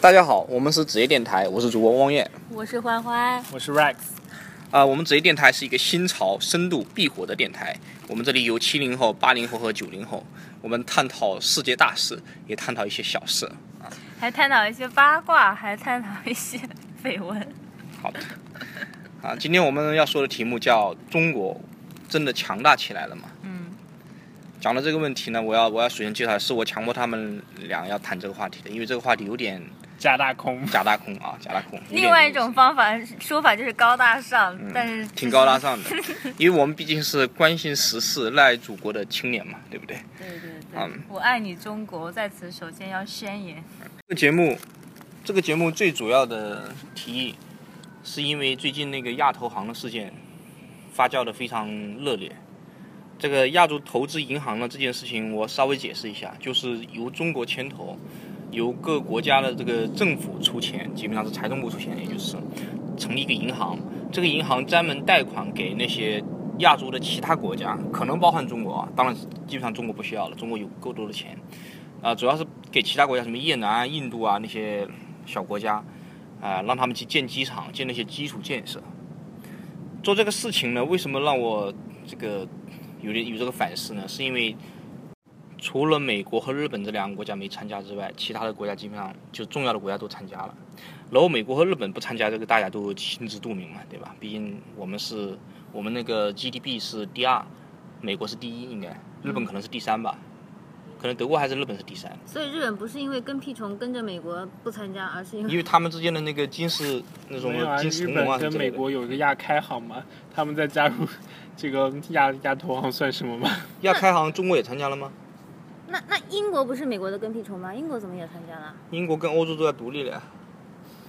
大家好，我们是职业电台，我是主播汪燕。我是欢欢，我是 Rex。啊、我们职业电台是一个新潮、深度、必火的电台。我们这里有七零后、八零后和九零后，我们探讨世界大事，也探讨一些小事。还探讨一些八卦，还探讨一些绯闻。好的。啊，今天我们要说的题目叫“中国真的强大起来了吗？”嗯，讲到这个问题呢，我要我要首先介绍，是我强迫他们俩要谈这个话题的，因为这个话题有点假大空，假大空啊，假大空。另外一种方法说法就是高大上，但是挺高大。上的，因为我们毕竟是关心时事、热爱祖国的青年嘛，对不对？对对对，嗯我爱你中国，在此首先要宣言。这个节目，这个节目最主要的提议，是因为最近那个亚投行的事件发酵的非常热烈。这个亚洲投资银行呢这件事情，我稍微解释一下，就是由中国牵头，由各国家的这个政府出钱，基本上是财政部出钱，也就是成立一个银行。这个银行专门贷款给那些亚洲的其他国家，可能包含中国啊，当然基本上中国不需要了，中国有够多的钱。啊、主要是给其他国家，什么越南、印度啊那些小国家，啊、让他们去建机场、建那些基础建设。做这个事情呢，为什么让我这个有点有这个反思呢？是因为除了美国和日本这两个国家没参加之外，其他的国家基本上就重要的国家都参加了。然后美国和日本不参加，这个大家都心知肚明嘛，对吧？毕竟我们是我们那个 GDP 是第二，美国是第一，应该日本可能是第三吧，可能德国还是日本是第三。所以日本不是因为跟屁虫跟着美国不参加，而是因因为他们之间的那个军事那种没有啊，啊本跟美。国有一个亚开行嘛，他们再加入这个亚亚投行算什么吗？亚开行中国也参加了吗？那那英国不是美国的跟屁虫吗？英国怎么也参加了？英国跟欧洲都要独立了呀，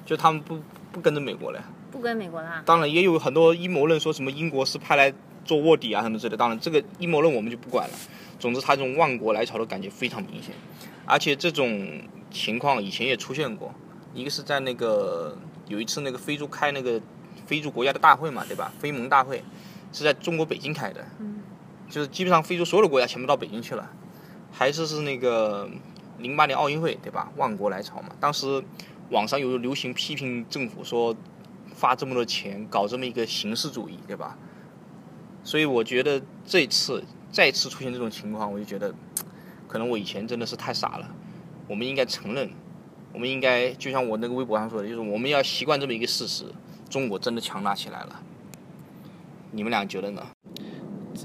就他们不不跟着美国了呀。不跟美国啦？当然也有很多阴谋论说什么英国是派来做卧底啊什么之类的，当然这个阴谋论我们就不管了。总之，他这种万国来朝的感觉非常明显，而且这种情况以前也出现过，一个是在那个有一次那个非洲开那个非洲国家的大会嘛，对吧？非盟大会是在中国北京开的，嗯就是基本上非洲所有的国家全部到北京去了。还是是那个零八年奥运会对吧？万国来朝嘛，当时网上有流行批评政府说发这么多钱搞这么一个形式主义对吧？所以我觉得这次再次出现这种情况，我就觉得可能我以前真的是太傻了。我们应该承认，我们应该就像我那个微博上说的，就是我们要习惯这么一个事实：中国真的强大起来了。你们俩觉得呢？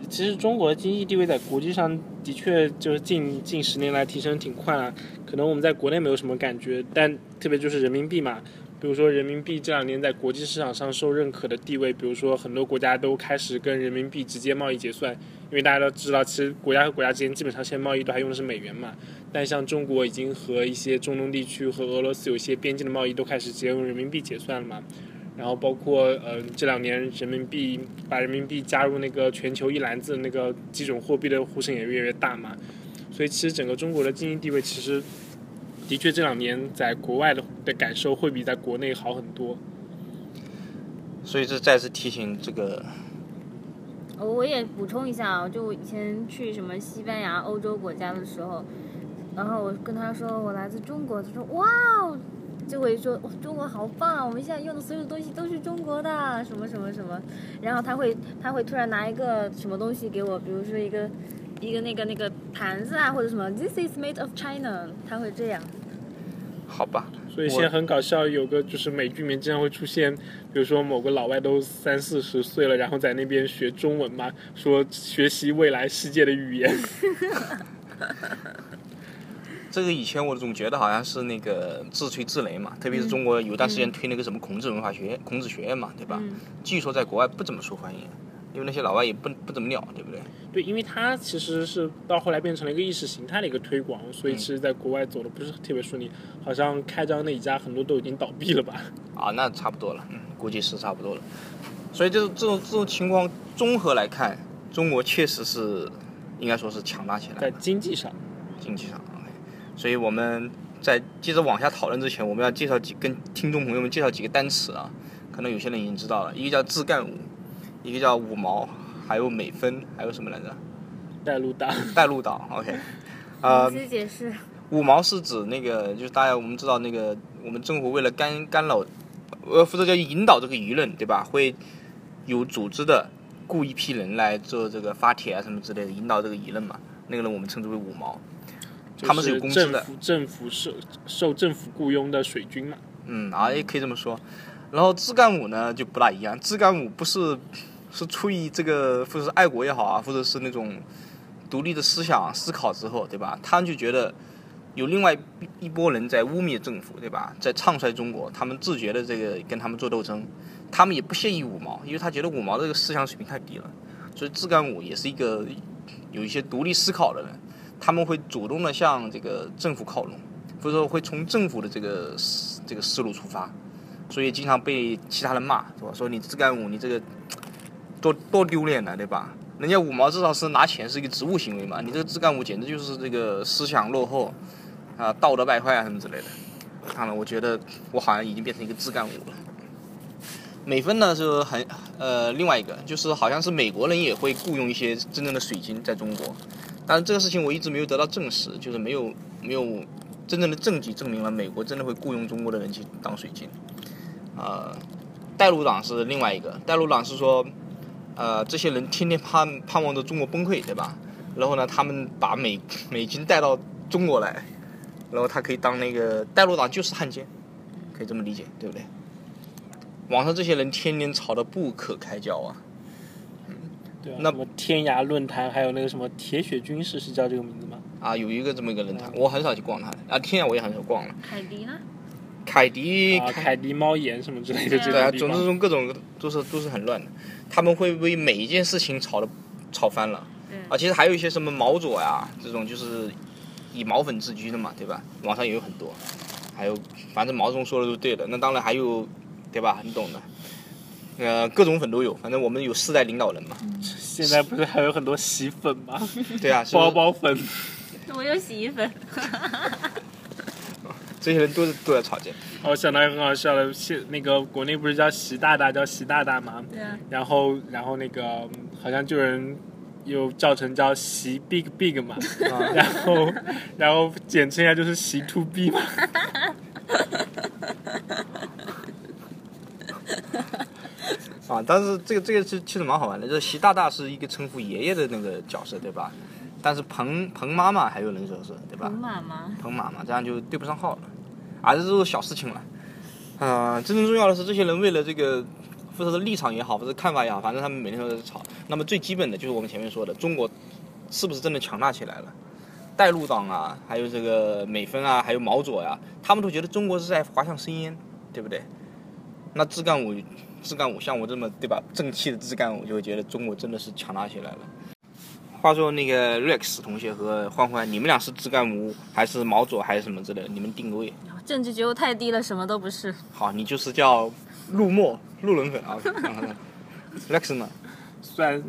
其实中国的经济地位在国际上的确就是近近十年来提升挺快了，可能我们在国内没有什么感觉，但特别就是人民币嘛，比如说人民币这两年在国际市场上受认可的地位，比如说很多国家都开始跟人民币直接贸易结算，因为大家都知道，其实国家和国家之间基本上现在贸易都还用的是美元嘛，但像中国已经和一些中东地区和俄罗斯有些边境的贸易都开始直接用人民币结算了嘛。然后包括呃这两年人民币把人民币加入那个全球一篮子那个基准货币的呼声也越来越大嘛，所以其实整个中国的经济地位其实的确这两年在国外的的感受会比在国内好很多。所以这再次提醒这个呃我也补充一下啊，就我以前去什么西班牙、欧洲国家的时候，然后我跟他说我来自中国，他说哇哦，就会说、哦、中国好棒啊，我们现在用的所有东西都是中国的，什么什么什么，然后他会他会突然拿一个什么东西给我，比如说一个一个那个那个盘子啊，或者什么，This is made of China，他会这样。好吧，所以现在很搞笑，有个就是美剧里面经常会出现，比如说某个老外都三四十岁了，然后在那边学中文嘛，说学习未来世界的语言。这个以前我总觉得好像是那个自吹自擂嘛，特别是中国有一段时间推那个什么孔子文化学院、孔子学院嘛，对吧？嗯据说在国外不怎么受欢迎，因为那些老外也不不怎么鸟，对不对？对，因为它其实是到后来变成了一个意识形态的一个推广，所以嗯其实在国外走的不是特别顺利，好像开张那几家很多都已经倒闭了吧？啊，那差不多了，嗯，估计是差不多了。所以这种这种这种情况综合来看，中国确实是应该说是强大起来在，经济上，经济上。所以我们在接着往下讨论之前，我们要介绍几跟听众朋友们介绍几个单词啊，可能有些人已经知道了，一个叫自干五，一个叫五毛，还有美分，还有什么来着？带路党，带路党。OK，呃你，自己解释。五毛是指那个，就是大家我们知道那个我们政府为了干干扰，呃，负责叫引导这个舆论，对吧？会有组织的雇一批人来做这个发帖啊什么之类的，引导这个舆论嘛。那个人我们称之为五毛，他们是有工资的。政府受受政府雇佣的水军嘛。嗯，啊，也可以这么说。然后自干五呢就不大一样，自干五不是是出于这个或者是爱国也好啊，或者是那种独立的思想思考之后，对吧？他们就觉得有另外一一波人在污蔑政府，对吧？在唱衰中国，他们自觉的这个跟他们做斗争，他们也不屑于五毛，因为他觉得五毛这个思想水平太低了，所以自干五也是一个有一些独立思考的人，他们会主动的向这个政府靠拢，或者说会从政府的这个这个思路出发。所以经常被其他人骂，是吧？说你自干五，你这个多多丢脸了，对吧？人家五毛至少是拿钱是一个职务行为嘛，你这个自干五简直就是这个思想落后啊，道德败坏啊什么之类的。看了，我觉得我好像已经变成一个自干五了。美分呢是很呃另外一个，就是好像是美国人也会雇佣一些真正的水军在中国，但是这个事情我一直没有得到证实，就是没有没有真正的证据证明了美国真的会雇佣中国的人去当水军。呃，带路党是另外一个，带路党是说，呃，这些人天天盼盼望着中国崩溃，对吧？然后呢，他们把美美军带到中国来，然后他可以当那个带路党就是汉奸，可以这么理解，对不对？网上这些人天天吵得不可开交啊。对啊。那什么天涯论坛，还有那个什么铁血军事，是叫这个名字吗？啊，有一个这么一个论坛，我很少去逛它。啊，天涯我也很少逛了。凯迪呢？凯迪，啊，凯迪猫眼什么之类的总之中各种都是都是很乱的，他们会为每一件事情吵的吵翻了。啊，其实还有一些什么毛左呀，这种就是以毛粉自居的嘛，对吧？网上也有很多，还有反正毛总说的都对的，那当然还有，对吧？你懂的。呃，各种粉都有，反正我们有四代领导人嘛，现在不是还有很多洗粉吗？对啊，包包粉。我有洗衣粉。这些人都是都在吵架。哦我想到一个很好笑的，现那个国内不是叫习大大，叫习大大吗？对啊。然后，然后那个嗯好像就有人又叫成叫习 Big Big 嘛，啊然后，然后简称一下就是习 To B 嘛。啊，但是这个这个是其实蛮好玩的，就是习大大是一个称呼爷爷的那个角色，对吧？但是彭彭妈妈还有人说是，对吧彭？妈妈，彭妈妈这样就对不上号了，啊，这都是小事情了。啊、真正重要的是这些人为了这个，或者是立场也好，或者看法也好，反正他们每天都在吵。那么最基本的就是我们前面说的，中国是不是真的强大起来了？带路党啊，还有这个美分啊，还有毛左呀、他们都觉得中国是在滑向深渊，对不对？那自干五，自干五像我这么对吧正气的自干五，就会觉得中国真的是强大起来了。话说那个 Rex 同学和欢欢，你们俩是自干五还是毛左还是什么之类的？你们定位。政治觉悟太低了，什么都不是。好，你就是叫陆墨路人粉啊。Rex 呢？算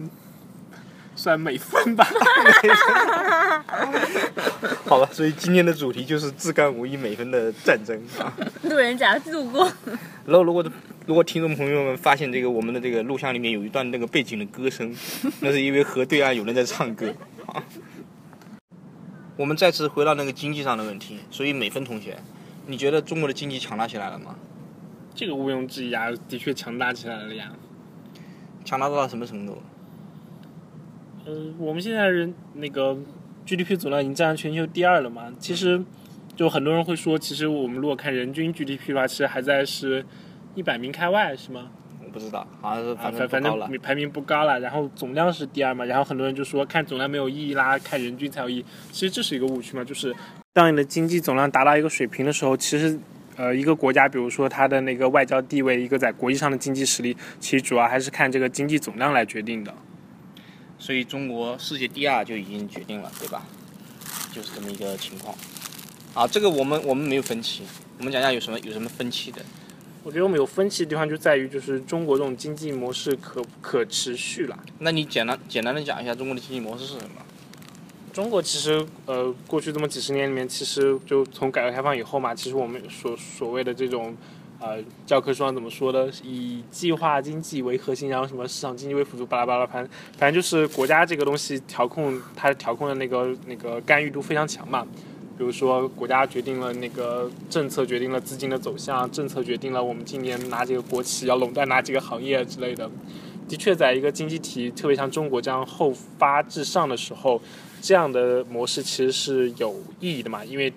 算美分吧。好了，所以今天的主题就是自干五一美分的战争啊。路人甲路过，然后如果如果听众朋友们发现这个我们的这个录像里面有一段那个背景的歌声，那是因为河对岸有人在唱歌啊。我们再次回到那个经济上的问题，所以美芬同学，你觉得中国的经济强大起来了吗？这个毋庸置疑啊，的确强大起来了呀。强大到了什么程度？呃，我们现在人那个 GDP 总量已经占全球第二了嘛。其实，就很多人会说，其实我们如果看人均 GDP 的话，其实还在是一百名开外，是吗？我不知道，好像是啊，反反反正不高了。正排名不高了，然后总量是第二嘛，然后很多人就说看总量没有意义啦，看人均才有意义。其实这是一个误区嘛，就是当你的经济总量达到一个水平的时候，其实呃一个国家，比如说它的那个外交地位，一个在国际上的经济实力，其实主要还是看这个经济总量来决定的。所以中国世界第二就已经决定了，对吧？就是这么一个情况。啊，这个我们我们没有分歧，我们讲一下有什么有什么分歧的。我觉得我们有分歧的地方就在于，就是中国这种经济模式可不可持续了。那你简单简单的讲一下中国的经济模式是什么？中国其实呃，过去这么几十年里面，其实就从改革开放以后嘛，其实我们所所谓的这种呃教科书上怎么说的，以计划经济为核心，然后什么市场经济为辅助，巴拉巴拉，反正反正就是国家这个东西调控它调控的那个那个干预度非常强嘛。比如说国家决定了那个政策，决定了资金的走向，政策决定了我们今年哪几个国企要垄断哪几个行业之类的。的确，在一个经济体，特别像中国这样后发至上的时候，这样的模式其实是有意义的嘛，因为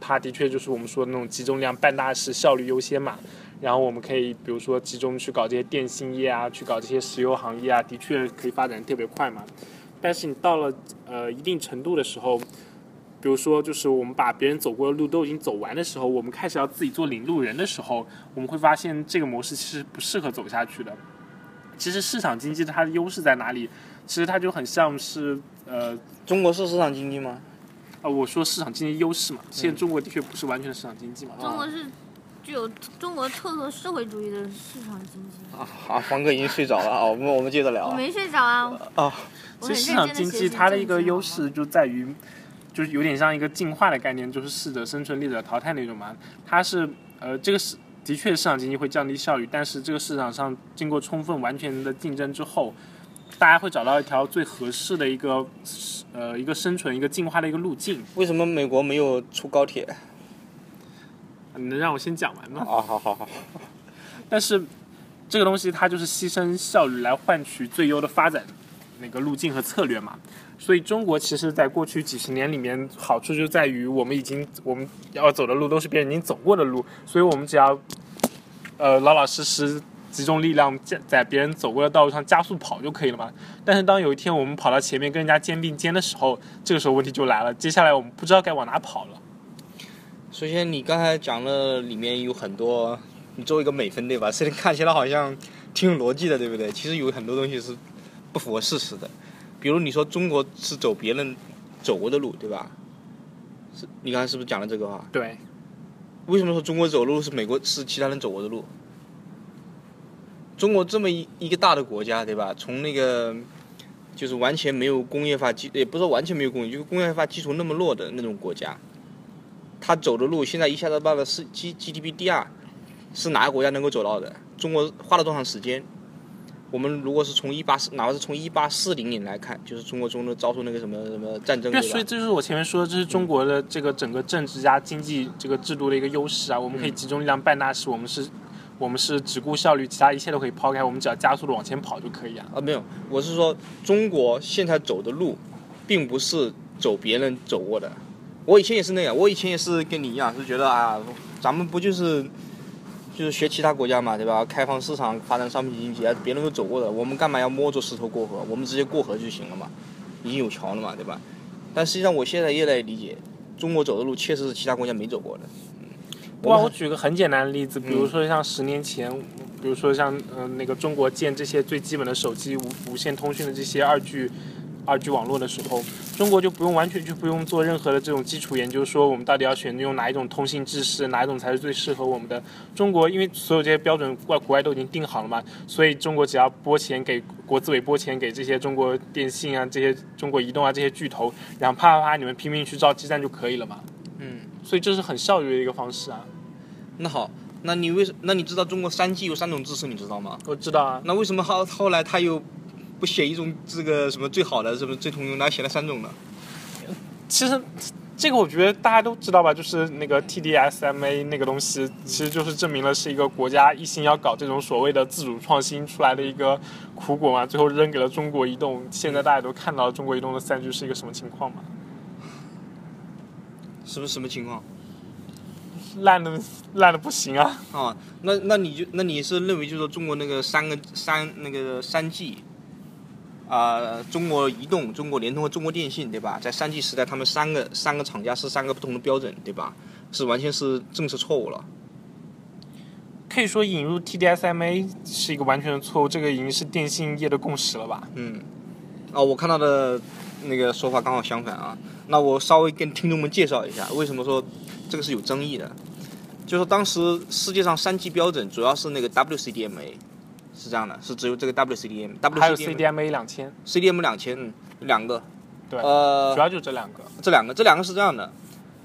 它的确就是我们说的那种集中量办大事、效率优先嘛。然后我们可以比如说集中去搞这些电信业啊，去搞这些石油行业啊，的确可以发展特别快嘛。但是你到了呃一定程度的时候，比如说就是我们把别人走过的路都已经走完的时候，我们开始要自己做领路人的时候，我们会发现这个模式其实不适合走下去的。其实市场经济它的优势在哪里？其实它就很像是呃中国是市场经济吗？啊，我说市场经济优势嘛，现在中国的确不是完全的市场经济嘛。中国是具有中国特色社会主义的市场经济。啊，好，黄哥已经睡着了啊，我们我们接着聊我。没睡着啊，啊，其实市场经济它的一个优势就在于，就是有点像一个进化的概念，就是适者生存、劣者淘汰那种嘛。它是呃，这个是的确市场经济会降低效率，但是这个市场上经过充分完全的竞争之后，大家会找到一条最合适的一个呃一个生存、一个进化的一个路径。为什么美国没有出高铁？你能让我先讲完吗？啊，好好好，但是这个东西它就是牺牲效率来换取最优的发展那个路径和策略嘛。所以中国其实在过去几十年里面，好处就在于我们已经我们要走的路都是别人已经走过的路，所以我们只要呃老老实实集中力量在在别人走过的道路上加速跑就可以了嘛。但是当有一天我们跑到前面跟人家肩并肩的时候，这个时候问题就来了，接下来我们不知道该往哪跑了。首先你刚才讲了里面有很多，你作为一个美分对吧？虽然看起来好像挺有逻辑的，对不对？其实有很多东西是不符合事实的。比如你说中国是走别人走过的路，对吧？是你刚才是不是讲了这个话？对，为什么说中国走路是美国是其他人走过的路？中国这么一一个大的国家，对吧？从那个就是完全没有工业化基，也不是说完全没有工业，就是工业化基础那么弱的那种国家，他走的路现在一下子到了是 G GDP 第二，是哪个国家能够走到的？中国花了多长时间？我们如果是从一八四，哪怕是从一八四零年来看，就是中国中的遭受那个什么什么战争？所以这就是我前面说的，这是中国的这个整个政治加经济这个制度的一个优势啊。我们可以集中力量办大事，我们是，我们是只顾效率，其他一切都可以抛开，我们只要加速的往前跑就可以啊。啊，没有，我是说中国现在走的路，并不是走别人走过的。我以前也是那样，我以前也是跟你一样，是觉得啊，咱们不就是就是学其他国家嘛，对吧？开放市场，发展商品经济，别人都走过的，我们干嘛要摸着石头过河？我们直接过河就行了嘛，已经有桥了嘛，对吧？但实际上，我现在越来越理解，中国走的路确实是其他国家没走过的。嗯，哇，我举个很简单的例子，比如说像十年前，比如说像呃那个中国建这些最基本的手机无无线通讯的这些二 G。二 G 网络的时候，中国就不用完全就不用做任何的这种基础研究，说我们到底要选用哪一种通信制式，哪一种才是最适合我们的。中国因为所有这些标准外国外都已经定好了嘛，所以中国只要拨钱给国资委拨钱给这些中国电信啊、这些中国移动啊这些巨头，然后啪啪啪你们拼命去造基站就可以了嘛。嗯，所以这是很效率的一个方式啊。那好，那你为什那你知道中国三 G 有三种制式，你知道吗？我知道啊，那为什么后后来他又不写一种这个什么最好的什么最通用，那写了三种呢？其实这个我觉得大家都知道吧，就是那个 TD-SMA 那个东西，其实就是证明了是一个国家一心要搞这种所谓的自主创新出来的一个苦果嘛，最后扔给了中国移动。现在大家都看到中国移动的三 G 是一个什么情况嘛，是不是什么情况？烂的烂的不行啊。啊，那那你就那你是认为就是说中国那个三个三那个三 G，啊、中国移动、中国联通和中国电信，对吧？在三 G 时代，他们三个三个厂家是三个不同的标准，对吧？是完全是政策错误了。可以说引入 TD-SMA 是一个完全的错误，这个已经是电信业的共识了吧？嗯，哦，我看到的那个说法刚好相反啊。那我稍微跟听众们介绍一下，为什么说这个是有争议的。就是当时世界上三 G 标准主要是那个 WCDMA，是这样的，是只有这个 WCDM、还有 CDMA 两千，CDM 两千，嗯，两个。对呃主呃，要就这两个。这两个，这两个是这样的，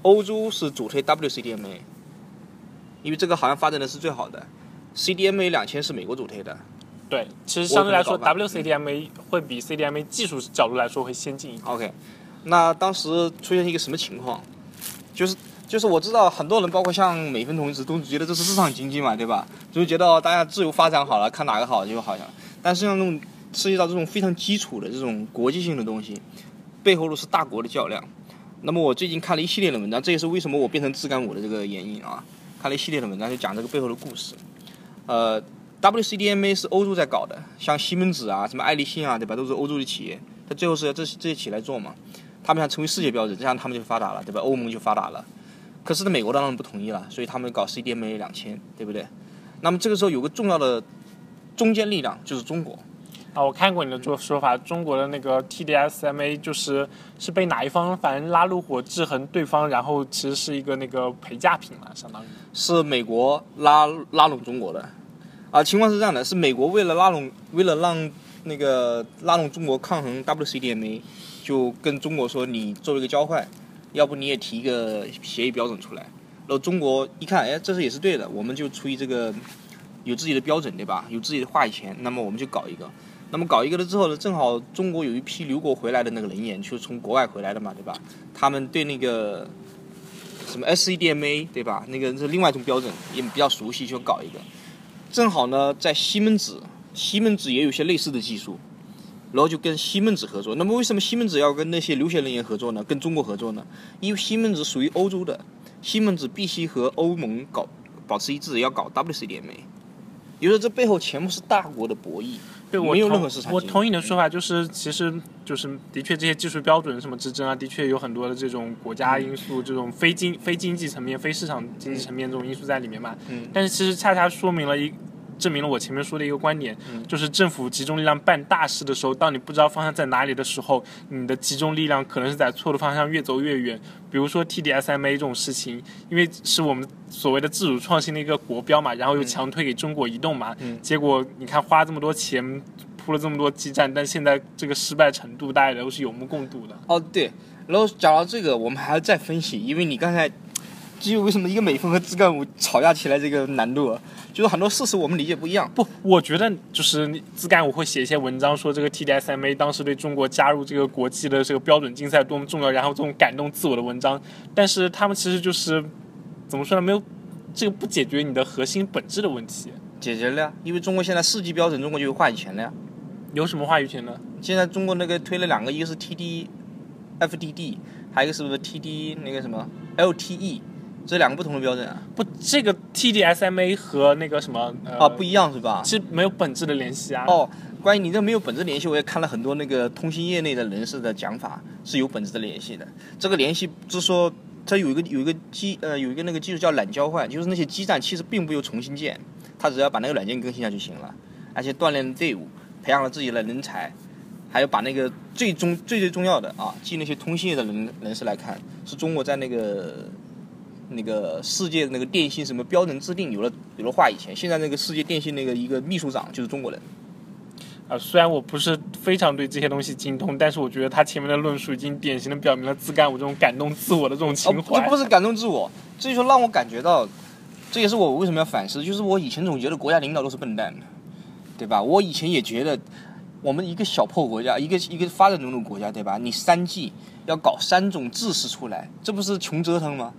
欧洲是主推 WCDMA，因为这个好像发展的是最好的。CDMA 两千是美国主推的，对，其实相对来说，WCDMA 会比 CDMA 技术角度来说会先进一点。OK，那当时出现一个什么情况？就是就是我知道很多人，包括像美分同志，都觉得这是市场经济嘛，对吧？就觉得大家自由发展好了，看哪个好就好像。但实际上，这种涉及到这种非常基础的这种国际性的东西，背后都是大国的较量。那么我最近看了一系列的文章，这也是为什么我变成自干五的这个原因啊。看了一系列的文章，就讲这个背后的故事。呃，WCDMA 是欧洲在搞的，像西门子啊、什么爱立信啊，对吧？都是欧洲的企业。它最后是要这这些企业来做嘛？他们想成为世界标准，这样他们就发达了，对吧？欧盟就发达了。可是呢，美国当然不同意了，所以他们搞 CDMA 两千，对不对？那么这个时候有个重要的中间力量就是中国。啊，我看过你的做说法，中国的那个 TDSMA 就是是被哪一方反正拉入伙制衡对方，然后其实是一个那个陪嫁品了，相当于。是美国拉拉拢中国的，啊，情况是这样的，是美国为了拉拢，为了让那个拉拢中国抗衡 WCDMA，就跟中国说，你作为一个交换，要不你也提一个协议标准出来。然后中国一看，哎，这是也是对的，我们就出于这个有自己的标准，对吧？有自己的话语权，那么我们就搞一个。那么搞一个了之后呢，正好中国有一批留国回来的那个人员，就是从国外回来的嘛，对吧？他们对那个什么 SCDMA 对吧？那个是另外一种标准，也比较熟悉，就搞一个。正好呢，在西门子，西门子也有些类似的技术，然后就跟西门子合作。那么为什么西门子要跟那些留学人员合作呢？跟中国合作呢？因为西门子属于欧洲的，西门子必须和欧盟搞保持一致，要搞 WCDMA。也就是说，这背后全部是大国的博弈。对，我没有任同何市场我同意你的说法，就是其实就是的确这些技术标准什么之争啊，的确有很多的这种国家因素、这种非经非经济层面、非市场经济层面这种因素在里面嘛。嗯但是其实恰恰说明了一。证明了我前面说的一个观点，嗯就是政府集中力量办大事的时候，当你不知道方向在哪里的时候，你的集中力量可能是在错的方向越走越远。比如说 TDSMA 这种事情，因为是我们所谓的自主创新的一个国标嘛，然后又强推给中国移动嘛，嗯结果你看花这么多钱铺了这么多基站，但现在这个失败程度大家都是有目共睹的。哦，对，然后讲到这个，我们还要再分析，因为你刚才，至于为什么一个美分和自干五吵架起来这个难度，啊，就是很多事实我们理解不一样。不，我觉得就是你自干五会写一些文章，说这个 TDSMA 当时对中国加入这个国际的这个标准竞赛多么重要，然后这种感动自我的文章。但是他们其实就是怎么说呢？没有这个不解决你的核心本质的问题。解决了呀，因为中国现在世纪标准，中国就有话语权了呀。有什么话语权呢？现在中国那个推了两个，一个是 TD FDD，还有一个是不是 TD 那个什么 LTE，这两个不同的标准啊？不，这个 TDSMA 和那个什么呃啊，不一样是吧？是没有本质的联系啊。哦，关于你这没有本质联系，我也看了很多那个通信业内的人士的讲法，是有本质的联系的。这个联系就是说，它有一个有一个基呃有一个那个技术叫懒交换，就是那些基站其实并不用重新建，它只要把那个软件更新下就行了，而且锻炼了队伍，培养了自己的人才，还有把那个最终最最重要的啊，继那些通信业的人人士来看，是中国在那个。那个世界那个电信什么标准制定有了有了话语权，现在那个世界电信那个一个秘书长就是中国人。啊，虽然我不是非常对这些东西精通，但是我觉得他前面的论述已经典型的表明了自干五这种感动自我的这种哦情，怀。这不是感动自我，这就让我感觉到，这也是我为什么要反思，就是我以前总觉得国家领导都是笨蛋，对吧？我以前也觉得，我们一个小破国家，一个一个发展中的国家，对吧？你三 G 要搞三种制式出来，这不是穷折腾吗？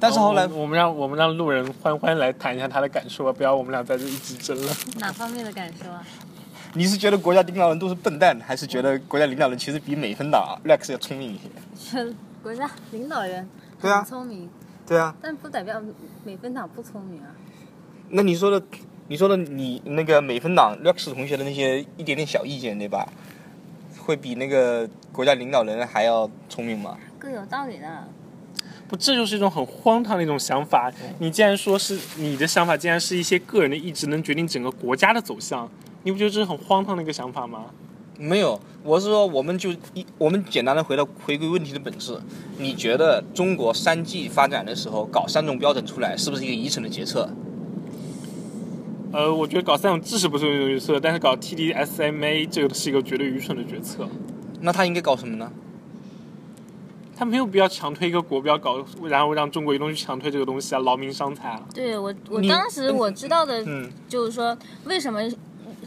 但是后来哦我我们让我们让路人欢欢来谈一下他的感受吧，不要我们俩在这一直争了。哪方面的感受啊？你是觉得国家领导人都是笨蛋，还是觉得国家领导人其实比美分党 Rex 要聪明一些？是国家领导人对啊很聪明，对啊，但不代表美分党不聪明啊。那你说的，你说的你那个美分党 Rex 同学的那些一点点小意见，对吧？会比那个国家领导人还要聪明吗？各有道理的。不，这就是一种很荒唐的一种想法。你既然说是你的想法，竟然是一些个人的意志能决定整个国家的走向，你不觉得这是很荒唐的一个想法吗？没有，我是说，我们就一我们简单的回到回归问题的本质。你觉得中国三 G 发展的时候搞三种标准出来，是不是一个愚蠢的决策？呃，我觉得搞三种知识不是愚蠢的决策，但是搞 TDSMA 这个是一个绝对愚蠢的决策。那他应该搞什么呢？他没有必要强推一个国标搞，然后让中国移动去强推这个东西啊，劳民伤财啊。对我，我当时我知道的嗯就是说，为什么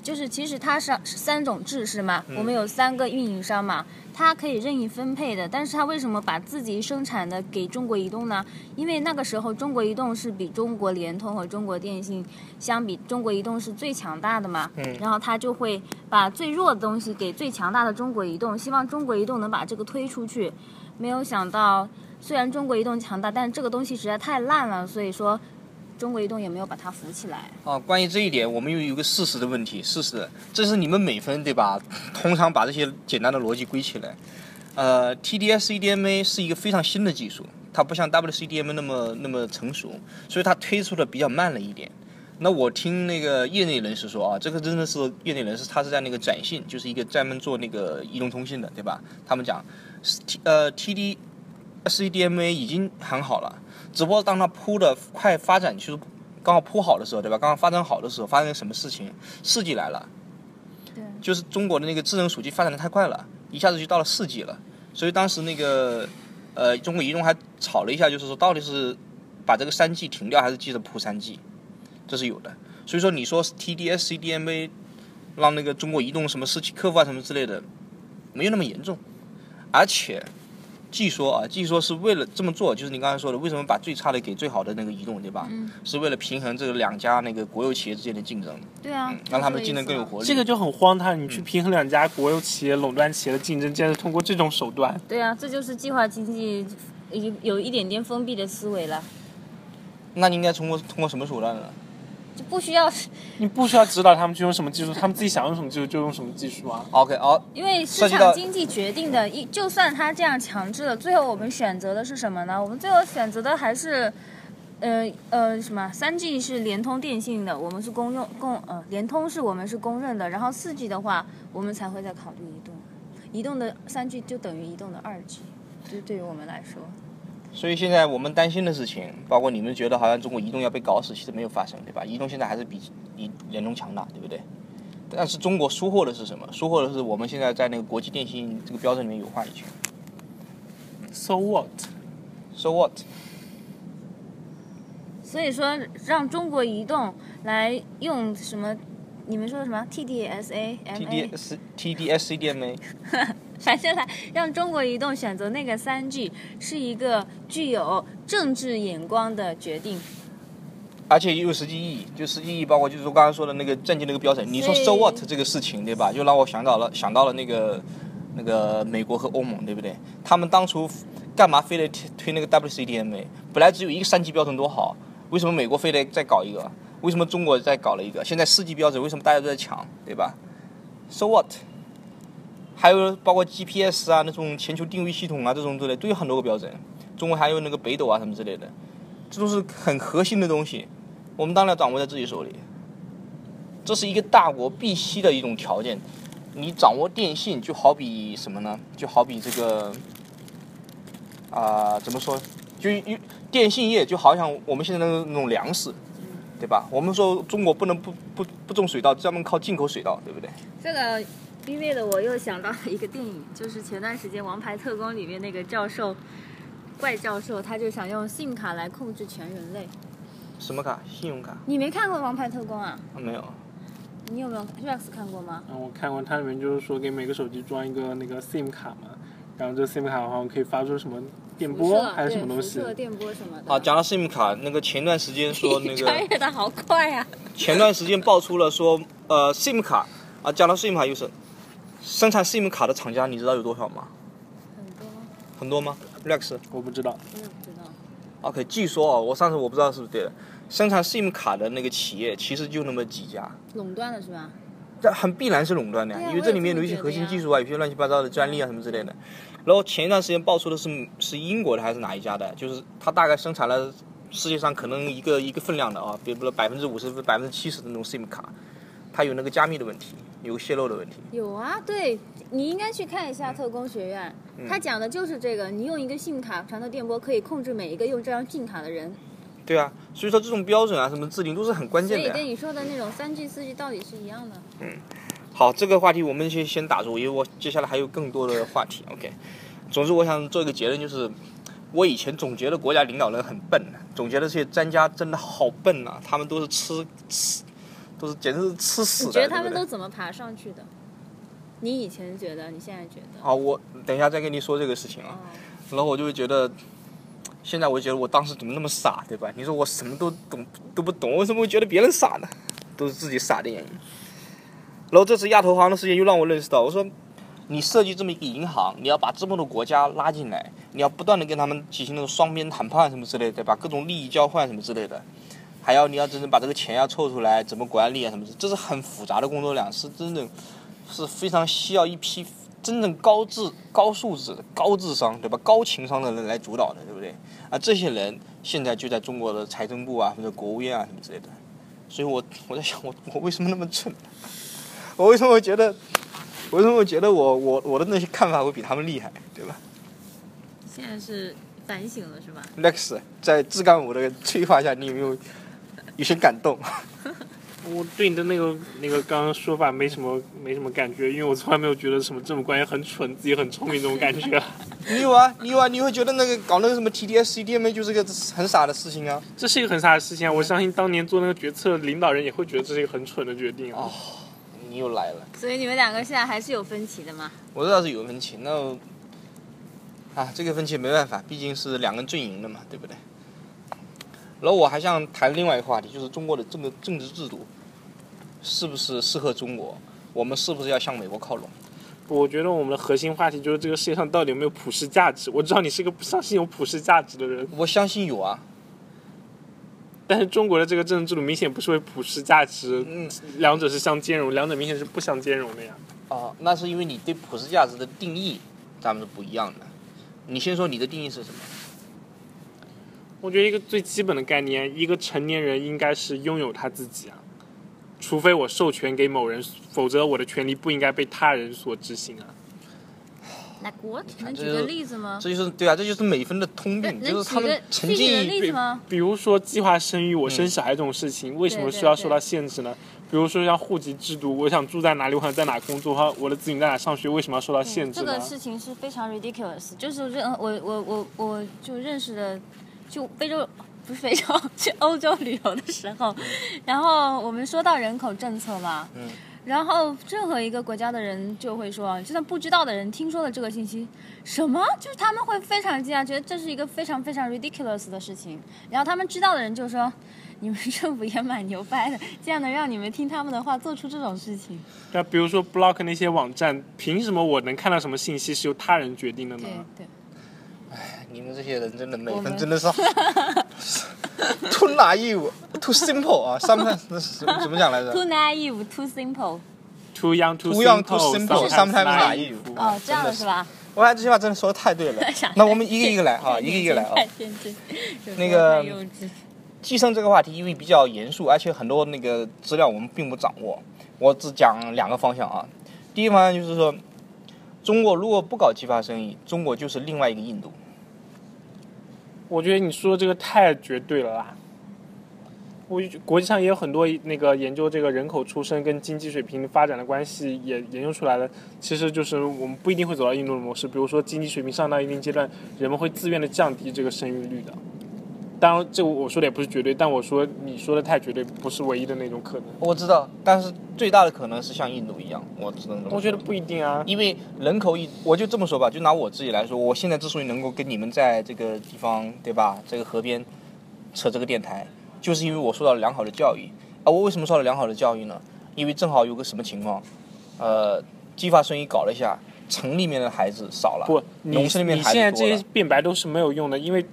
就是其实它是三种制式嘛，嗯我们有三个运营商嘛，它可以任意分配的，但是它为什么把自己生产的给中国移动呢？因为那个时候中国移动是比中国联通和中国电信相比，中国移动是最强大的嘛，嗯然后它就会把最弱的东西给最强大的中国移动，希望中国移动能把这个推出去。没有想到，虽然中国移动强大，但这个东西实在太烂了，所以说中国移动也没有把它扶起来。啊，关于这一点，我们又有个事实的问题。事实，这是你们美分对吧？通常把这些简单的逻辑归起来。呃，TD-SCDMA 是一个非常新的技术，它不像 WCDMA 那么那么成熟，所以它推出的比较慢了一点。那我听那个业内人士说啊，这个真的是业内人士，他是在那个展信，就是一个专门做那个移动通信的，对吧？他们讲，T 呃 TD SCDMA 已经很好了，只不过当它铺的快发展，就是刚好铺好的时候，对吧？刚刚发展好的时候，发生什么事情？四 G 来了，对，就是中国的那个智能手机发展的太快了，一下子就到了四 G 了。所以当时那个呃，中国移动还吵了一下，就是说到底是把这个三 G 停掉，还是接着铺三 G，这是有的。所以说你说 TDS、CDMA 让那个中国移动什么失去客户啊什么之类的，没有那么严重，而且。据说啊，据说是为了这么做，就是你刚才说的，为什么把最差的给最好的那个移动，对吧？嗯是为了平衡这个两家那个国有企业之间的竞争，对啊，让他们竞争更有。活力。这个就很荒唐，你去平衡两家国有企业、垄断企业的竞争，竟然是通过这种手段。对啊，这就是计划经济有有一点点封闭的思维了，那你应该通过通过什么手段呢？就不需要，你不需要指导他们去用什么技术，他们自己想用什么技术就用什么技术啊。OK，哦，因为市场经济决定的。一就算他这样强制了，最后我们选择的是什么呢？我们最后选择的还是。呃呃，什么？三 G 是联通电信的，我们是公用共呃，联通是我们是公认的。然后四 G 的话，我们才会再考虑移动。移动的三 G 就等于移动的二 G，就对于我们来说。所以现在我们担心的事情，包括你们觉得好像中国移动要被搞死，其实没有发生，对吧？移动现在还是比比联通强大，对不对？但是中国收获的是什么？收获的是我们现在在那个国际电信这个标准里面有话语权。So what？So what？所以说，让中国移动来用什么？你们说的什么 TDSA、MA？TDS、TDS、CDMA，反正来让中国移动选择那个三 G 是一个具有政治眼光的决定。而且也有实际意义，就实际意义包括就是我刚才说的那个政经那个标准。你说 So what 这个事情，对吧？就让我想到了想到了那个那个美国和欧盟，对不对？他们当初干嘛非得推推那个 WCDMA？本来只有一个三 G 标准多好，为什么美国非得再搞一个？为什么中国再搞了一个？现在四 G 标准为什么大家都在抢，对吧？So what？还有包括 GPS 啊，那种全球定位系统啊，这种之类都有很多个标准。中国还有那个北斗啊什么之类的，这都是很核心的东西，我们当然掌握在自己手里。这是一个大国必须的一种条件。你掌握电信，就好比什么呢？就好比这个，啊、怎么说？就电信业就好像我们现在的那种粮食，对吧？我们说中国不能不不不种水稻，专门靠进口水稻，对不对？这个音乐的我又想到了一个电影，就是前段时间《王牌特工》里面那个教授，怪教授，他就想用 SIM 卡来控制全人类。什么卡？信用卡？你没看过《王牌特工》啊？啊没有。你有没有 Rex 看过吗？嗯，我看过，它里面就是说给每个手机装一个那个 SIM 卡嘛，然后这 SIM 卡好像可以发出什么电波还是什么东西对辐，射、电波什么的。啊，讲到 SIM 卡，那个前段时间说那个穿，越的好快啊！前段时间爆出了说，呃，SIM 卡啊，讲到 SIM 卡又是，生产 SIM 卡的厂家你知道有多少吗？很多，很多吗？Rex。我不知道。我也不知道。OK，据说哦，我上次我不知道是不是对的，生产 SIM 卡的那个企业其实就那么几家，垄断了是吧？这很必然是垄断的呀，啊因为这里面有一些核心技术啊，有些乱七八糟的专利啊什么之类的。然后前一段时间爆出的是是英国的还是哪一家的？就是它大概生产了世界上可能一个一个分量的啊，比如说百分之五十、百分之七十的那种 SIM 卡，它有那个加密的问题，有泄露的问题。有啊，对你应该去看一嗯下特工学院，他讲的就是这个。你用一个 SIM 卡传的电波，可以控制每一个用这张 SIM 卡的人。对啊，所以说这种标准啊什么制定都是很关键的呀。所以跟你说的那种三 G、四 G 道理是一样的。嗯好，这个话题我们先先打住，因为我接下来还有更多的话题。OK，总之我想做一个结论，就是我以前总觉得国家领导人很笨，总觉得这些专家真的好笨啊、他们都是吃吃，都是简直是吃屎的。你觉得他们都怎么爬上去的？你以前觉得，你现在觉得？啊？我等一下再跟你说这个事情啊。哦，然后我就会觉得，现在我就觉得我当时怎么那么傻，对吧？你说我什么都懂都不懂，为什么会觉得别人傻呢？都是自己傻的原因。然后这次亚投行的事情又让我认识到，我说你设计这么一个银行，你要把这么多国家拉进来，你要不断的跟他们进行那种双边谈判什么之类的，对吧？各种利益交换什么之类的，还要你要真正把这个钱要凑出来，怎么管理啊什么的，这是很复杂的工作量，是真正是非常需要一批真正高智、高素质、高智商，对吧？高情商的人来主导的，对不对？啊，这些人现在就在中国的财政部啊，或者国务院啊什么之类的。所以我我在想，我我为什么那么蠢？我为什么会觉得，我为什么会觉得我我我的那些看法会比他们厉害，对吧现在是反省了是吧？？Next，在质感舞的催化下，你有没有有些感动？我对你的那个那个刚刚说法没什么没什么感觉，因为我从来没有觉得什么这种关系很蠢，自己很聪明这种感觉。你有啊，你有啊，你会觉得那个搞那个什么 TDS、CDMA 就是个很傻的事情啊。这是一个很傻的事情啊！我相信当年做那个决策，领导人也会觉得这是一个很蠢的决定啊。哦你又来了。所以你们两个现在还是有分歧的吗？我知道是有分歧，那啊，这个分歧没办法，毕竟是两个人阵营的嘛，对不对？然后我还想谈另外一个话题，就是中国的政个政治制度是不是适合中国？我们是不是要向美国靠拢？我觉得我们的核心话题就是这个世界上到底有没有普世价值。我知道你是个不相信有普世价值的人，我相信有啊，但是中国的这个政治制度明显不是为普世价值，嗯两者是相兼容，两者明显是不相兼容的呀。啊，那是因为你对普世价值的定义咱们是不一样的。你先说你的定义是什么？我觉得一个最基本的概念，一个成年人应该是拥有他自己啊，除非我授权给某人，否则我的权利不应该被他人所执行啊。Like what？能举个例子吗？这就是对啊，这就是美分的通病，就是他们沉浸于例子吗？比如说计划生育，我生小孩这种事情，为什么需要受到限制呢？比如说像户籍制度，我想住在哪里，我想在哪工作，和我的子女在哪上学，为什么要受到限制呢？这个事情是非常 ridiculous，就是认我我我我就认识的，就非洲不是非洲，去欧洲旅游的时候，然后我们说到人口政策嘛，嗯然后任何一个国家的人就会说，就算不知道的人听说了这个信息，什么就是他们会非常惊讶，觉得这是一个非常非常 ridiculous 的事情，然后他们知道的人就说。你们政府也蛮牛掰的，这样能让你们听他们的话，做出这种事情。对啊，比如说 block 那些网站，凭什么我能看到什么信息是由他人决定的呢对？对。你们这些人真的每分真的是 too naive too simple 啊，上面那是怎么讲来着 Too naive, too simple。Too young, too Too young, too simple, simple, sometimes naive. 哦，这样真的是吧？我看这句话真的说的太对了。那我们一个一个来啊，一个一个来啊那个太幼稚计生这个话题因为比较严肃，而且很多那个资料我们并不掌握，我只讲两个方向啊。第一个方向就是说，中国如果不搞计划生育，中国就是另外一个印度。我觉得你说这个太绝对了啦。我国际上也有很多那个研究这个人口出生跟经济水平发展的关系，也研究出来了。其实就是我们不一定会走到印度的模式，比如说经济水平上到一定阶段，人们会自愿的降低这个生育率的。当然，这我说的也不是绝对，但我说你说的太绝对，不是唯一的那种可能。我知道，但是最大的可能是像印度一样，我只能我觉得不一定啊。因为人口一，我就这么说吧，就拿我自己来说，我现在之所以能够跟你们在这个地方，对吧，这个河边扯这个电台，就是因为我受到了良好的教育。啊，我为什么受到良好的教育呢？因为正好有个什么情况，呃，计划生育搞了一下，城里面的孩子少了，不，你农村里面你现在这些辩白都是没有用的，因为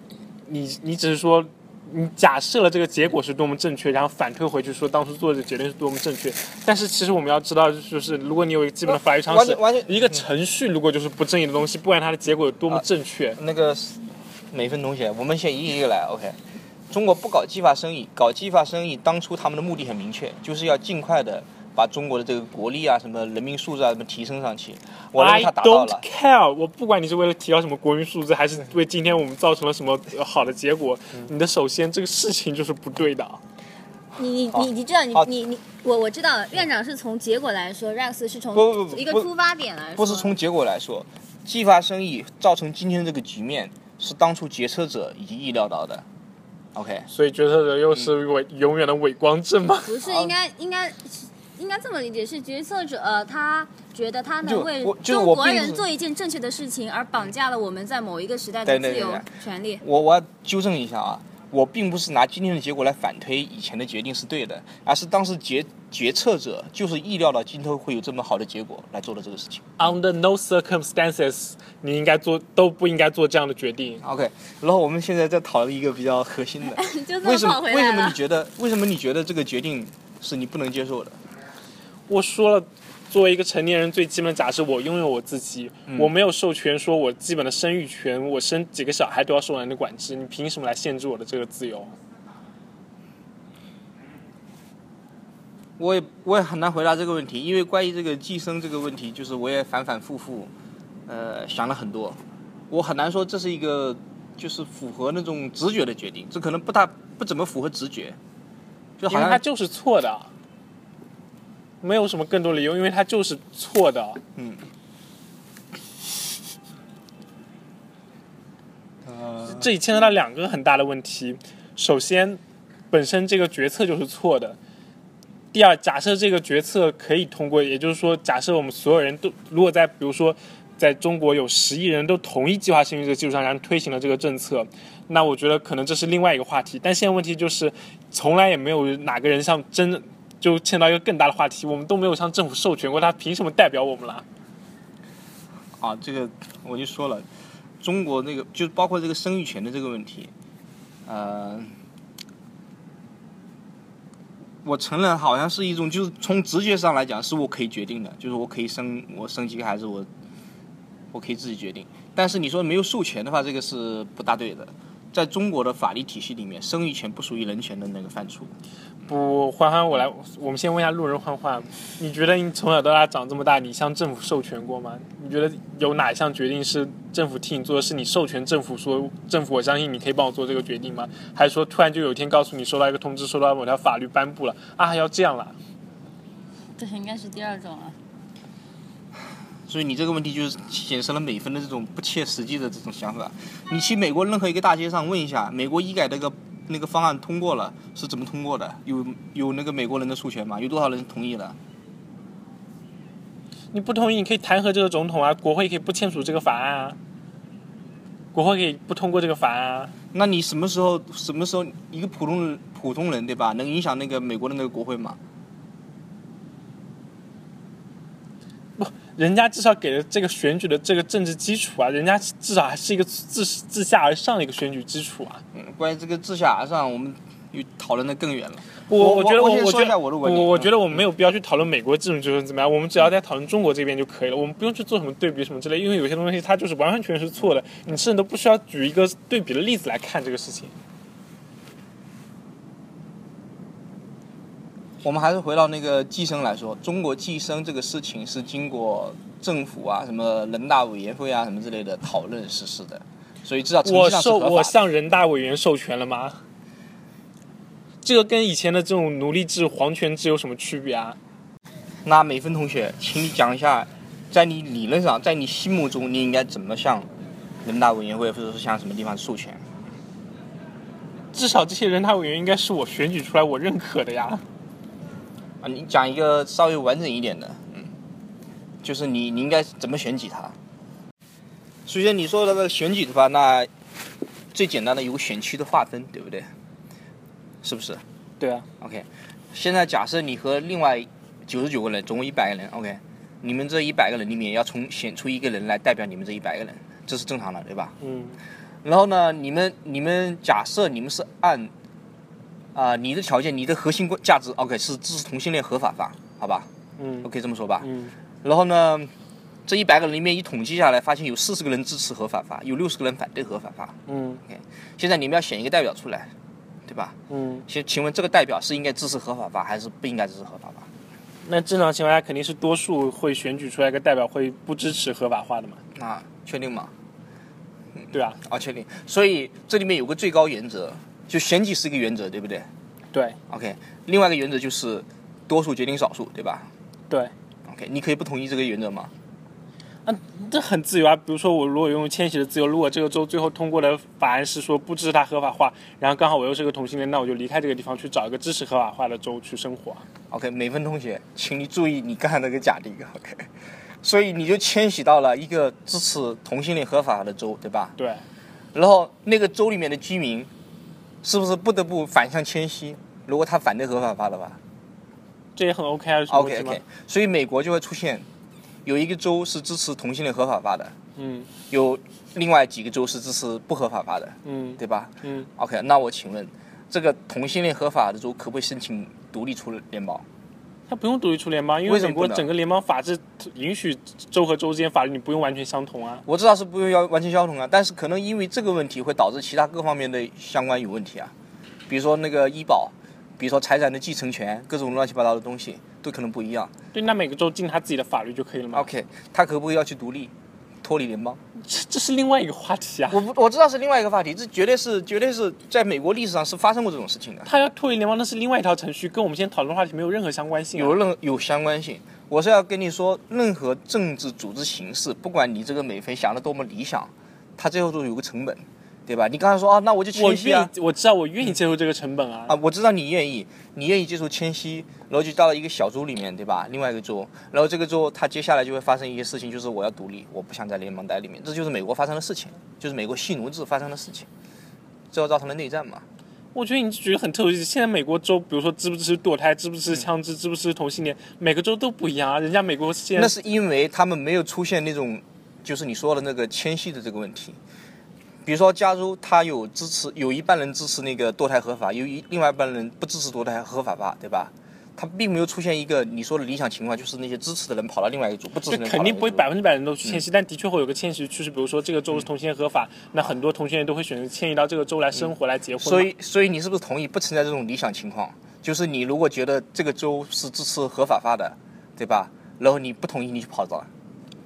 你你只是说你假设了这个结果是多么正确，然后反推回去说当初做的决定是多么正确。但是其实我们要知道，就是如果你有一个基本的法律常识一个程序如果就是不正义的东西，不管它的结果有多么正确，那个每份同学，我们先一个一个来，OK。中国不搞计划生育，搞计划生育，当初他们的目的很明确，就是要尽快的把中国的这个国力啊、什么人民素质啊什么提升上去。我认为 I 他达到 don't 了。care，我不管你是为了提高什么国民素质，还是为今天我们造成了什么呃好的结果，嗯你的首先这个事情就是不对的。你你好你你知道你好你你我我知道了，院长是从结果来说，Rex 是从不不不不一个出发点来说，不是从结果来说，计划生育造成今天这个局面，是当初决策者已经意料到的。OK，所以决策者又是伪永远的伪光正吗？不是，应该应该应该这么理解，是决策者、呃、他觉得他能为中国人做一件正确的事情，而绑架了我们在某一个时代的自由对对对权利。我我要纠正一下啊，我并不是拿今天的结果来反推以前的决定是对的，而是当时决决策者就是意料到今后会有这么好的结果来做的这个事情。Under no circumstances，你应该做都不应该做这样的决定。OK，然后我们现在在讨论一个比较核心的，为什么为什么你。觉得为什么你觉得这个决定是你不能接受的？我说了，作为一个成年人，最基本的假设，我拥有我自己，嗯。我没有授权说我基本的生育权，我生几个小孩都要受人的管制，你凭什么来限制我的这个自由？我也我也很难回答这个问题，因为关于这个寄生这个问题，就是我也反反复复，呃，想了很多，我很难说这是一个就是符合那种直觉的决定，这可能不大不怎么符合直觉，就好像为它就是错的，没有什么更多理由，因为它就是错的。嗯，呃，这里牵扯到两个很大的问题。首先，本身这个决策就是错的。第二，假设这个决策可以通过，也就是说，假设我们所有人都如果在比如说在中国有十亿人都同意计划生育这个基础上，然后推行了这个政策，那我觉得可能这是另外一个话题。但现在问题就是，从来也没有哪个人像真的就牵到一个更大的话题，我们都没有向政府授权过，他凭什么代表我们了？啊，这个我就说了，中国那个就包括这个生育权的这个问题，呃，我承认好像是一种，就是从直觉上来讲是我可以决定的，就是我可以生我生几个孩子，我我可以自己决定。但是你说没有授权的话，这个是不大对的。在中国的法律体系里面，生育权不属于人权的那个范畴。不，欢欢，我来，我们先问一下路人欢欢，你觉得你从小到大长这么大，你向政府授权过吗？你觉得有哪一项决定是政府替你做的，是你授权政府说，政府我相信你可以帮我做这个决定吗？还是说突然就有一天告诉你收到一个通知，收到某条法律颁布了啊，要这样了？这应该是第二种了。所以你这个问题就是显示了美分的这种不切实际的这种想法。你去美国任何一个大街上问一下，美国医改那个那个方案通过了是怎么通过的？有有那个美国人的授权吗？有多少人同意了？你不同意，你可以弹劾这个总统啊，国会可以不签署这个法案啊，国会可以不通过这个法案啊。那你什么时候什么时候一个普通人普通人对吧，能影响那个美国的那个国会吗？人家至少给了这个选举的这个政治基础啊，人家至少还是一个自自下而上的一个选举基础啊。嗯，关于这个自下而上，我们又讨论的更远了。我我觉得我我觉得下我我我觉得我们没有必要去讨论美国这种就是怎么样，我们只要在讨论中国这边就可以了，我们不用去做什么对比什么之类，因为有些东西它就是完完全全是错的，你甚至都不需要举一个对比的例子来看这个事情。我们还是回到那个计生来说，中国计生这个事情是经过政府啊、什么人大委员会啊、什么之类的讨论实施的，所以至少我授我。向人大委员授权了吗？这个跟以前的这种奴隶制、皇权制有什么区别啊？那美芬同学，请你讲一下，在你理论上，在你心目中，你应该怎么向人大委员会或者是向什么地方授权？至少这些人大委员应该是我选举出来、我认可的呀。啊，你讲一个稍微完整一点的，嗯，就是你你应该怎么选举他？首先你说那个选举的话，那最简单的有个选区的划分，对不对？是不是对啊，？OK，现在假设你和另外九十九个人，总共一百个人，OK，你们这一百个人里面要从选出一个人来代表你们这一百个人，这是正常的，对吧？嗯然后呢，你们你们假设你们是按啊、你的条件，你的核心关价值，OK 是支持同性恋合法化，好吧？嗯，OK 这么说吧。嗯然后呢，这一百个人里面一统计下来，发现有四十个人支持合法化，有六十个人反对合法化。嗯 OK，现在你们要选一个代表出来，对吧？嗯，请请问这个代表是应该支持合法化，还是不应该支持合法化？那正常情况下肯定是多数会选举出来一个代表会不支持合法化的嘛？啊确定吗？对啊，啊，确定。所以这里面有个最高原则，就选举是一个原则，对不对对？OK，另外一个原则就是多数决定少数，对吧对。？OK，你可以不同意这个原则吗？这很自由啊。比如说我如果用迁徙的自由，如果这个州最后通过的法案是说不支持它合法化，然后刚好我又是个同性恋，那我就离开这个地方去找一个支持合法化的州去生活。OK，美芬同学，请你注意你刚才那个假定。OK，所以你就迁徙到了一个支持同性恋合法的州，对吧？对，然后那个州里面的居民，是不是不得不反向迁徙？如果他反对合法化的话这也很 OK 啊，，OK OK，所以美国就会出现有一个州是支持同性恋合法化的，嗯有另外几个州是支持不合法化的，嗯对吧嗯，？OK，那我请问，这个同性恋合法的州可不可以申请独立出联邦？它不用独立出联邦，因为美国整个联邦法制允许州和州之间法律你不用完全相同啊。我知道是不用要完全相同啊，但是可能因为这个问题会导致其他各方面的相关有问题啊，比如说那个医保，比如说财产的继承权，各种乱七八糟的东西都可能不一样。对，那每个州进他自己的法律就可以了嘛。OK，他可不可以要去独立，脱离联邦？这这是另外一个话题啊。我不我知道是另外一个话题，这绝对是绝对是在美国历史上是发生过这种事情的，他要脱离联邦，那是另外一条程序，跟我们现在讨论的话题没有任何相关性、啊。有任有相关性。我是要跟你说，任何政治组织形式，不管你这个美菲想的多么理想，它最后都有个成本，对吧？你刚才说啊，那我就我迁徙啊。愿意，我知道我愿意接受这个成本啊。啊，我知道你愿意，你愿意接受迁徙，然后就到了一个小州里面，对吧？另外一个州，然后这个州它接下来就会发生一些事情，就是我要独立，我不想在联邦待里面，这就是美国发生的事情，就是美国系奴制发生的事情，最后造成了内战嘛。我觉得你觉得很特殊现在美国州，比如说支不支持堕胎，支不支持枪支，支不支持同性恋，每个州都不一样啊。人家美国现在那是因为他们没有出现那种，就是你说的那个迁徙的这个问题。比如说，加州它有支持，有一半人支持那个堕胎合法，有一另外一半人不支持堕胎合法化，对吧？它并没有出现一个你说的理想情况，就是那些支持的人跑到另外一个州，不支持的人肯定不会百分之百人都去迁徙，但的确会有个迁徙趋势。比如说这个州是同性恋合法，那很多同性恋都会选择迁移到这个州来生活、来结婚。所以，所以你是不是同意不存在这种理想情况？就是你如果觉得这个州是支持合法化的，对吧？然后你不同意，你就跑走了，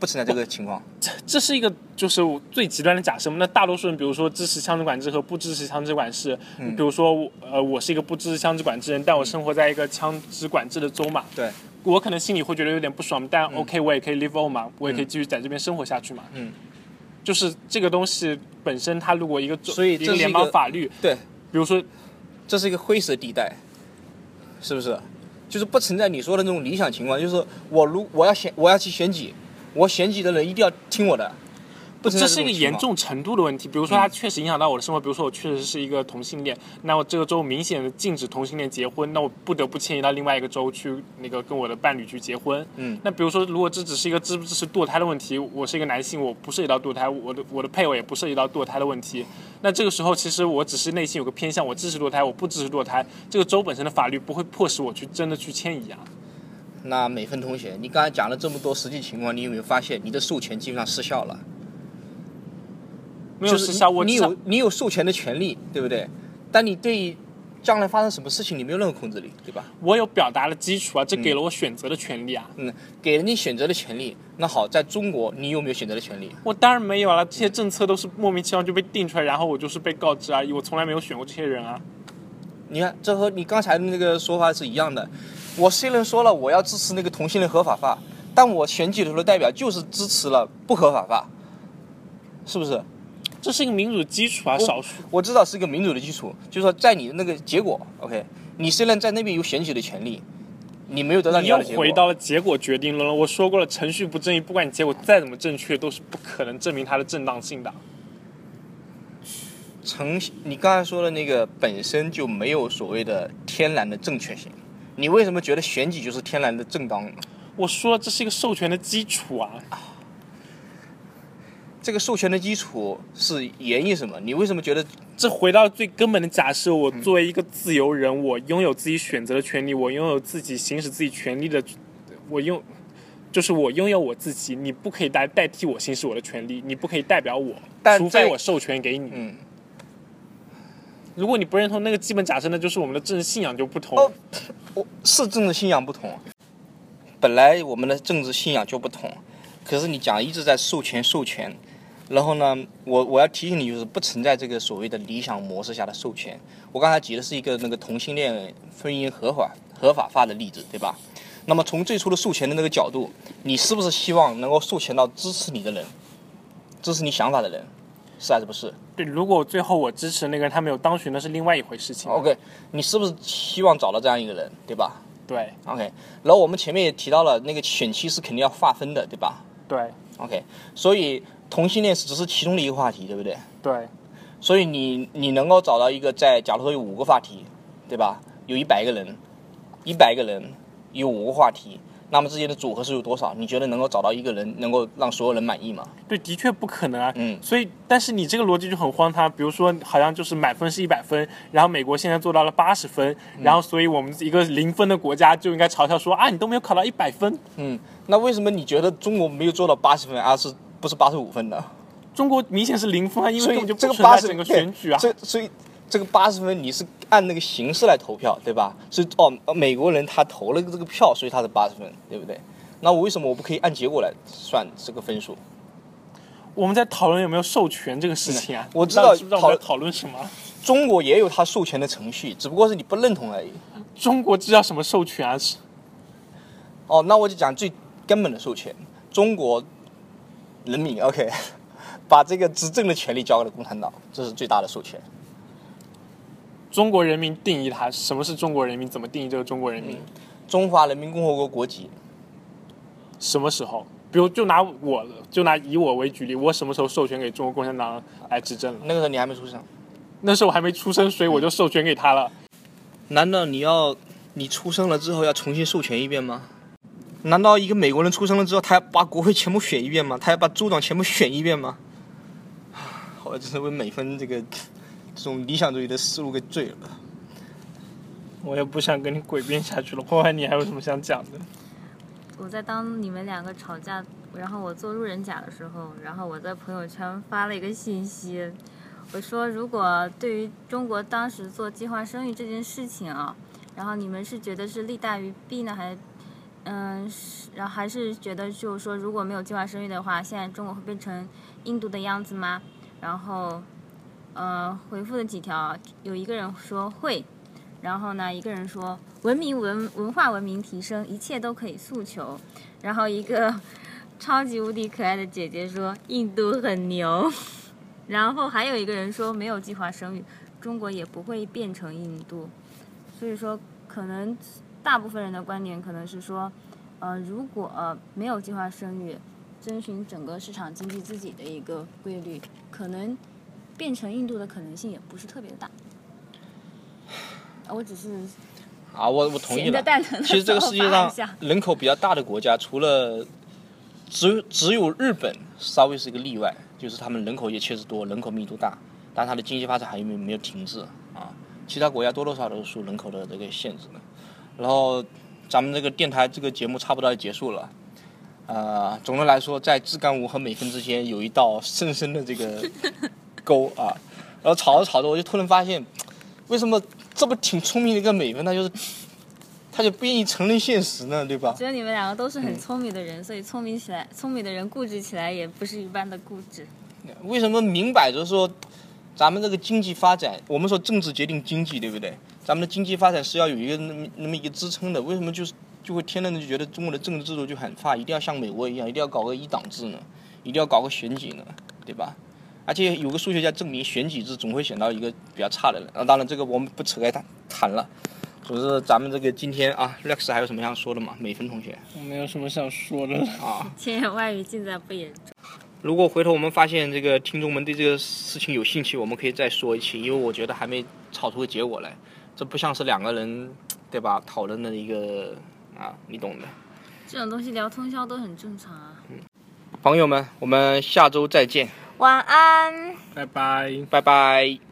不存在这个情况。这这是一个就是最极端的假设嘛。那大多数人，比如说支持枪支管制和不支持枪支管制，嗯比如说我呃，我是一个不支持枪支管制人，但我生活在一个枪支管制的州嘛，对，我可能心里会觉得有点不爽，但 OK，我也可以 live on 嘛，我也可以继续在这边生活下去嘛。嗯，就是这个东西本身，它如果一个州所以一个联邦法律，对，比如说这是一个灰色地带，是不是？就是不存在你说的那种理想情况，就是我如我要选我要去选举，我选举的人一定要听我的，不这是一个。严重程度的问题。比如说，它确实影响到我的生活。比如说，我确实是一个同性恋，那我这个州明显的禁止同性恋结婚，那我不得不迁移到另外一个州去，那个跟我的伴侣去结婚。嗯，那比如说，如果这只是一个支不支持堕胎的问题，我是一个男性，我不涉及到堕胎，我的我的配偶也不涉及到堕胎的问题。那这个时候，其实我只是内心有个偏向，我支持堕胎，我不支持堕胎。这个州本身的法律不会迫使我去真的去迁移啊。那美芬同学，你刚才讲了这么多实际情况，你有没有发现你的授权基本上失效了？没有失效，我你有你有授权的权利，对不对？但你对将来发生什么事情，你没有任何控制力，对吧？我有表达的基础啊，这给了我选择的权利啊。嗯，给了你选择的权利。那好，在中国，你有没有选择的权利？我当然没有了，这些政策都是莫名其妙就被定出来，然后我就是被告知而已，我从来没有选过这些人啊。你看，这和你刚才的那个说法是一样的。我虽然说了我要支持那个同性恋合法化，但我选举的时候代表就是支持了不合法化，是不是？这是一个民主基础啊，少数。我知道是一个民主的基础，就是说在你的那个结果，OK，你虽然在那边有选举的权利，你没有得到你又你要的结果。回到了结果决定论了。我说过了，程序不正义，不管你结果再怎么正确，都是不可能证明它的正当性的。程，你刚才说的那个本身就没有所谓的天然的正确性，你为什么觉得选举就是天然的正当呢？我说，这是一个授权的基础啊。这个授权的基础是源于什么？你为什么觉得这回到最根本的假设，我作为一个自由人，我拥有自己选择的权利，我拥有自己行使自己权利的，我拥，就是我拥有我自己，你不可以代代替我行使我的权利，你不可以代表我，但除非我授权给你。嗯？如果你不认同那个基本假设，那就是我们的政治信仰就不同。我是政治信仰不同，本来我们的政治信仰就不同，可是你讲一直在授权授权，然后呢，我我要提醒你，就是不存在这个所谓的理想模式下的授权。我刚才举的是一个那个同性恋婚姻合法合法化的例子，对吧？那么从最初的授权的那个角度，你是不是希望能够授权到支持你的人，支持你想法的人，是还是不是对，如果最后我支持那个人他没有当选，那是另外一回事情。？OK，你是不是希望找到这样一个人，对吧对？OK，然后我们前面也提到了，那个选区是肯定要划分的，对吧对？OK，所以同性恋是只是其中的一个话题，对不对？对所以你你能够找到一个在，假如说有五个话题，对吧？有一百个人，一百个人有五个话题，那么之间的组合是有多少？你觉得能够找到一个人能够让所有人满意吗？对，的确不可能啊。嗯所以，但是你这个逻辑就很荒唐。比如说，好像就是满分是一百分，然后美国现在做到了八十分，然后所以我们一个零分的国家就应该嘲笑说啊，你都没有考到一百分。嗯，那为什么你觉得中国没有做到八十分，而是不是八十五分呢？中国明显是零分啊，因为所以根本就这个八十个选举啊。这所以这个八十分你是按那个形式来投票，对吧？是哦，美国人他投了这个票，所以他是八十分，对不对？那我为什么我不可以按结果来算这个分数？我们在讨论有没有授权这个事情啊？嗯 我知道知不知道我讨论什么？中国也有他授权的程序，只不过是你不认同而已。中国知道什么授权啊？是哦，那我就讲最根本的授权，中国人民 OK，把这个执政的权利交给了共产党，这是最大的授权。中国人民定义它，什么是中国人民？怎么定义这个中国人民？中华人民共和国国籍，什么时候？比如就拿我，就拿以我为举例，我什么时候授权给中国共产党来执政了？那个时候你还没出生。那时候我还没出生，所以我就授权给他了。难道你要你出生了之后要重新授权一遍吗？难道一个美国人出生了之后，他要把国会全部选一遍吗？他要把州长全部选一遍吗？我真是为美分这个这种理想主义的思路给醉了。我也不想跟你诡辩下去了。破坏，你还有什么想讲的？我在当你们两个吵架，然后我做路人甲的时候，然后我在朋友圈发了一个信息，我说如果对于中国当时做计划生育这件事情啊，然后你们是觉得是利大于弊呢，还嗯，是然后还是觉得就是说如果没有计划生育的话，现在中国会变成印度的样子吗？然后呃回复了几条，有一个人说会。然后呢，一个人说文明文文化文明提升，一切都可以诉求。然后一个 超级无敌可爱的姐姐说印度很牛。然后还有一个人说没有计划生育，中国也不会变成印度。所以说，可能大部分人的观点可能是说，呃，如果、没有计划生育，遵循整个市场经济自己的一个规律，可能变成印度的可能性也不是特别大。我只是啊，我我同意了其实这个世界上人口比较大的国家，除了只只有日本稍微是一个例外，就是他们人口也确实多，人口密度大，但它的经济发展还没有没有停滞啊。其他国家多多少少都是受人口的这个限制的。然后咱们这个电台这个节目差不多要结束了。呃，总的来说，在质感五和美分之间有一道深深的这个沟啊。然后吵着吵着，我就突然发现，为什么这么挺聪明的一个美分，他就是他就不愿意承认现实呢，对吧？觉得你们两个都是嗯很聪明的人，所以聪明起来，聪明的人固执起来也不是一般的固执。为什么明摆着说，咱们这个经济发展，我们说政治决定经济，对不对？咱们的经济发展是要有一个那么那么一个支撑的，为什么就是就会天然的就觉得中国的政治制度就很差，一定要像美国一样，一定要搞个一党制呢，一定要搞个选举呢，对吧？而且有个数学家证明，选举制总会选到一个比较差的人。啊，当然这个我们不扯开谈谈了。总之，咱们这个今天啊，Rex 还有什么想说的吗？美芬同学我没有什么想说的了。啊，千言万语尽在不言中。如果回头我们发现这个听众们对这个事情有兴趣，我们可以再说一期，因为我觉得还没吵出个结果来。这不像是两个人，对吧？讨论的一个啊，你懂的。这种东西聊通宵都很正常啊。朋友们，我们下周再见，晚安。拜拜。拜拜。